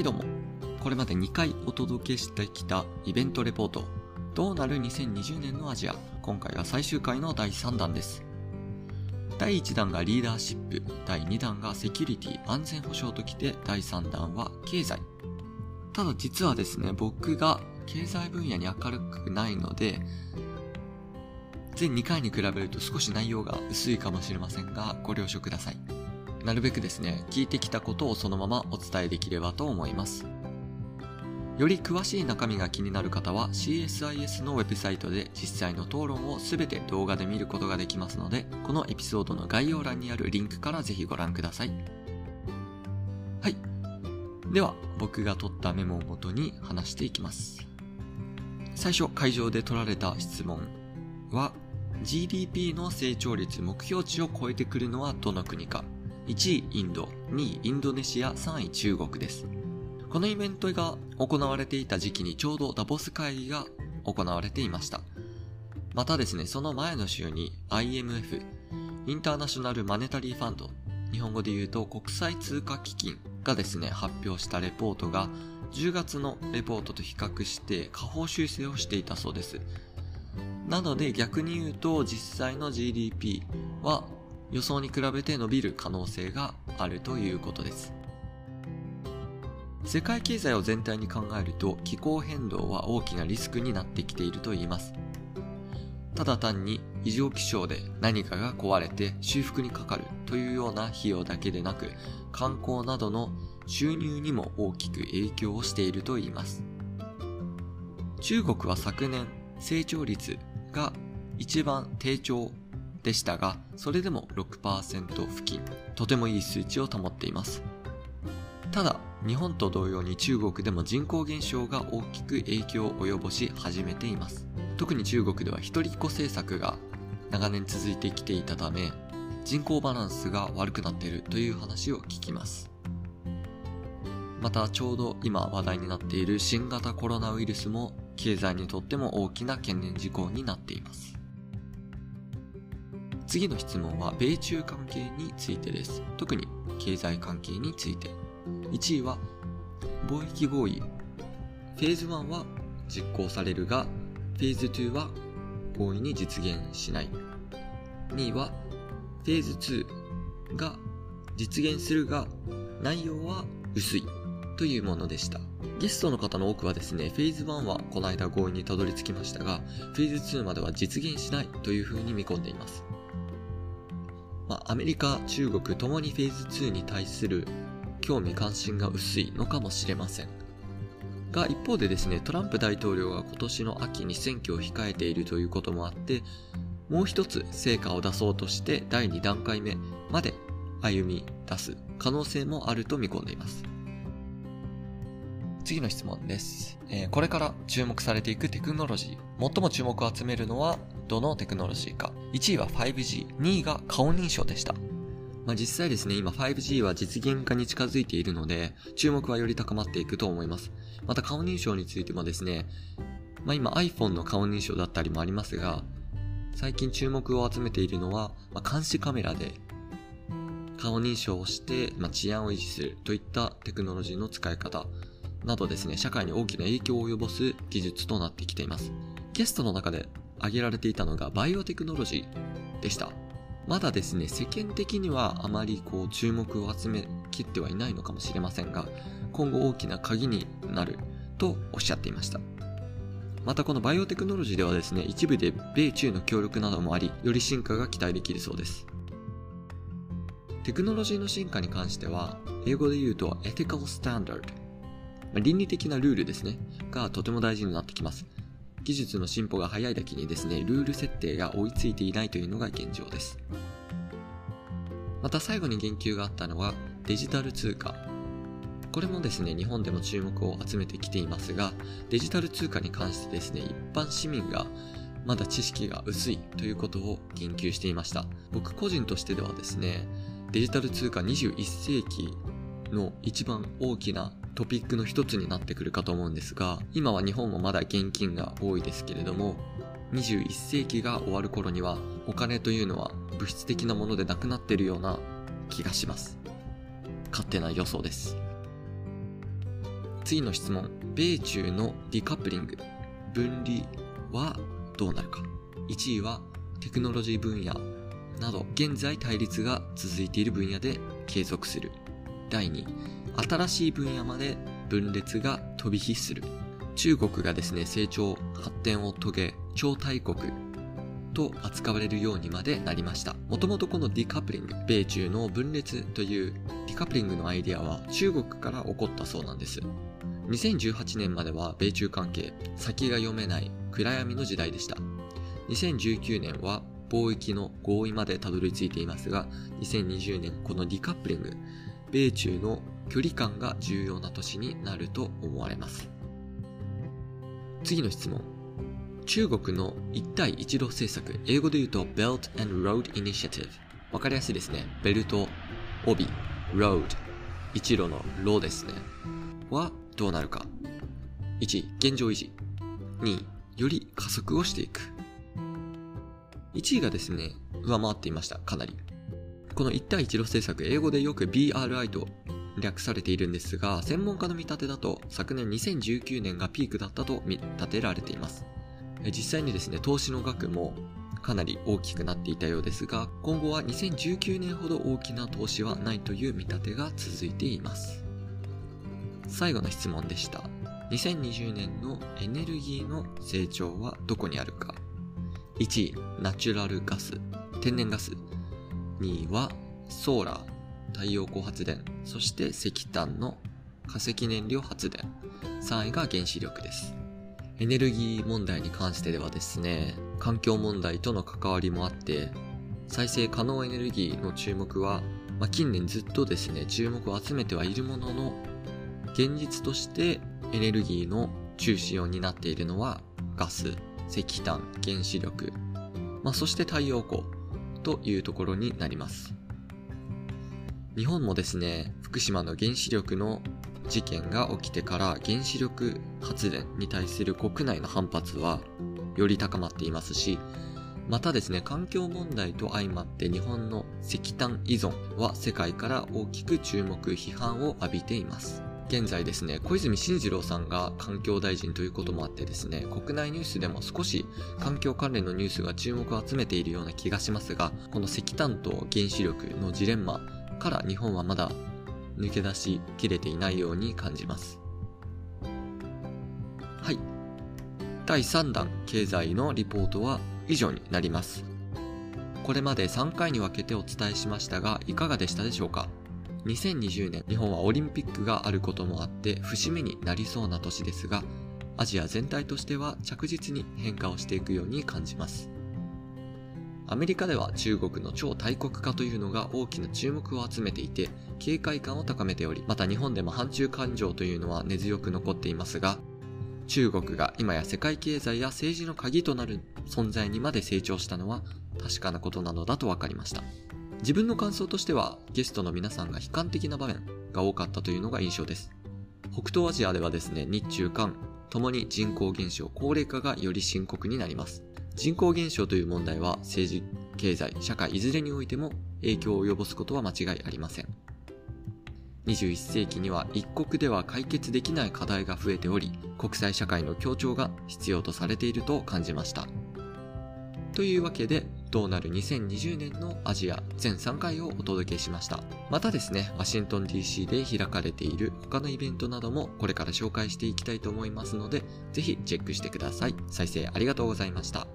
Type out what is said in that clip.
はいどうも。これまで2回お届けしてきたイベントレポート、どうなる2020年のアジア。今回が最終回の第3弾です。第1弾がリーダーシップ、第2弾がセキュリティ、安全保障ときて、第3弾は経済。ただ実はですね、僕が経済分野に明るくないので、全2回に比べると少し内容が薄いかもしれませんが、ご了承ください。なるべくですね、聞いてきたことをそのままお伝えできればと思います。より詳しい中身が気になる方は CSIS のウェブサイトで実際の討論をすべて動画で見ることができますので、このエピソードの概要欄にあるリンクからぜひご覧ください。はい。では、僕が取ったメモをもとに話していきます。最初、会場で取られた質問は、GDP の成長率目標値を超えてくるのはどの国か1位インド、2位インドネシア、3位中国です。このイベントが行われていた時期にちょうどダボス会議が行われていました。またですね、その前の週に IMF、インターナショナルマネタリーファンド、日本語で言うと国際通貨基金がですね、発表したレポートが10月のレポートと比較して下方修正をしていたそうです。なので逆に言うと実際の GDP は予想に比べて伸びる可能性があるということです。世界経済を全体に考えると気候変動は大きなリスクになってきていると言います。ただ単に異常気象で何かが壊れて修復にかかるというような費用だけでなく観光などの収入にも大きく影響をしていると言います。中国は昨年成長率が一番低調でしたが、それでも6%付近、とてもいい数値を保っています。ただ、日本と同様に中国でも人口減少が大きく影響を及ぼし始めています。特に中国では一人っ子政策が長年続いてきていたため、人口バランスが悪くなっているという話を聞きます。またちょうど今話題になっている新型コロナウイルスも経済にとっても大きな懸念事項になっています。次の質問は米中関係についてです。特に経済関係について。1位は貿易合意。フェーズ1は実行されるがフェーズ2は合意に実現しない。2位はフェーズ2が実現するが内容は薄い。というものでした。ゲストの方の多くはですねフェーズ1はこの間合意にたどり着きましたがフェーズ2までは実現しないというふうに見込んでいます。まあ、アメリカ、中国ともにフェーズ2に対する興味関心が薄いのかもしれません。が一方でですね、トランプ大統領が今年の秋に選挙を控えているということもあって、もう一つ成果を出そうとして第2段階目まで歩み出す可能性もあると見込んでいます。次の質問です、えー、これから注目されていくテクノロジー。最も注目を集めるのはどのテクノロジーか。1位は 5G、2位が顔認証でした。まあ、実際ですね、今 5G は実現化に近づいているので、注目はより高まっていくと思います。また顔認証についてもですね、まあ、今 iPhone の顔認証だったりもありますが、最近注目を集めているのは、まあ、監視カメラで顔認証をして、まあ、治安を維持するといったテクノロジーの使い方などですね、社会に大きな影響を及ぼす技術となってきています。ゲストの中で挙げられていたのがバイオテクノロジーでした。まだですね、世間的にはあまりこう注目を集めきってはいないのかもしれませんが、今後大きな鍵になるとおっしゃっていました。またこのバイオテクノロジーではですね、一部で米中の協力などもあり、より進化が期待できるそうです。テクノロジーの進化に関しては、英語で言うと ethical standard、倫理的なルールですね、がとても大事になってきます。技術の進歩が早いだけにですね、ルール設定が追いついていないというのが現状です。また最後に言及があったのはデジタル通貨。これもですね、日本でも注目を集めてきていますが、デジタル通貨に関してですね、一般市民がまだ知識が薄いということを言及していました。僕個人としてではですね、デジタル通貨21世紀の一番大きなトピックの一つになってくるかと思うんですが、今は日本もまだ現金が多いですけれども、21世紀が終わる頃にはお金というのは物質的なものでなくなっているような気がします。勝手な予想です。次の質問。米中のディカップリング、分離はどうなるか。1位はテクノロジー分野など現在対立が続いている分野で継続する。第2、新しい分野まで分裂が飛び火する。中国がですね、成長、発展を遂げ、超大国と扱われるようにまでなりました。もともとこのディカプリング、米中の分裂というディカプリングのアイデアは中国から起こったそうなんです。2018年までは米中関係、先が読めない暗闇の時代でした。2019年は貿易の合意までたどり着いていますが、2020年このディカプリング、米中の距離感が重要な年になると思われます。次の質問。中国の一帯一路政策、英語で言うと Belt and Road Initiative。わかりやすいですね。ベルト、帯、road、一路のロですね。はどうなるか。1、現状維持。2、より加速をしていく。1位がですね、上回っていました、かなり。この一帯一路政策、英語でよく BRI と略されているんですが、専門家の見立てだと昨年2019年がピークだったと見立てられています。実際にですね、投資の額もかなり大きくなっていたようですが、今後は2019年ほど大きな投資はないという見立てが続いています。最後の質問でした。2020年のエネルギーの成長はどこにあるか1位、ナチュラルガス、天然ガス。2位は、ソーラー、太陽光発電。そして石炭の化石燃料発電。3位が原子力です。エネルギー問題に関してではですね、環境問題との関わりもあって、再生可能エネルギーの注目は、まあ、近年ずっとですね、注目を集めてはいるものの、現実としてエネルギーの中心を担っているのはガス、石炭、原子力、まあ、そして太陽光というところになります。日本もですね、福島の原子力の事件が起きてから原子力発電に対する国内の反発はより高まっていますし、またですね、環境問題と相まって日本の石炭依存は世界から大きく注目、批判を浴びています。現在ですね、小泉進次郎さんが環境大臣ということもあってですね、国内ニュースでも少し環境関連のニュースが注目を集めているような気がしますが、この石炭と原子力のジレンマから日本はまだ抜け出しきれていないように感じます。はい。第3弾経済のリポートは以上になります。これまで3回に分けてお伝えしましたが、いかがでしたでしょうか？2020年日本はオリンピックがあることもあって節目になりそうな年ですがアジア全体としては着実に変化をしていくように感じますアメリカでは中国の超大国化というのが大きな注目を集めていて警戒感を高めておりまた日本でも反中感情というのは根強く残っていますが中国が今や世界経済や政治の鍵となる存在にまで成長したのは確かなことなのだと分かりました自分の感想としてはゲストの皆さんが悲観的な場面が多かったというのが印象です。北東アジアではですね、日中韓ともに人口減少、高齢化がより深刻になります。人口減少という問題は政治、経済、社会いずれにおいても影響を及ぼすことは間違いありません。21世紀には一国では解決できない課題が増えており、国際社会の協調が必要とされていると感じました。というわけで、どうなる2020年のアジア全3回をお届けしました。またですね、ワシントン DC で開かれている他のイベントなどもこれから紹介していきたいと思いますので、ぜひチェックしてください。再生ありがとうございました。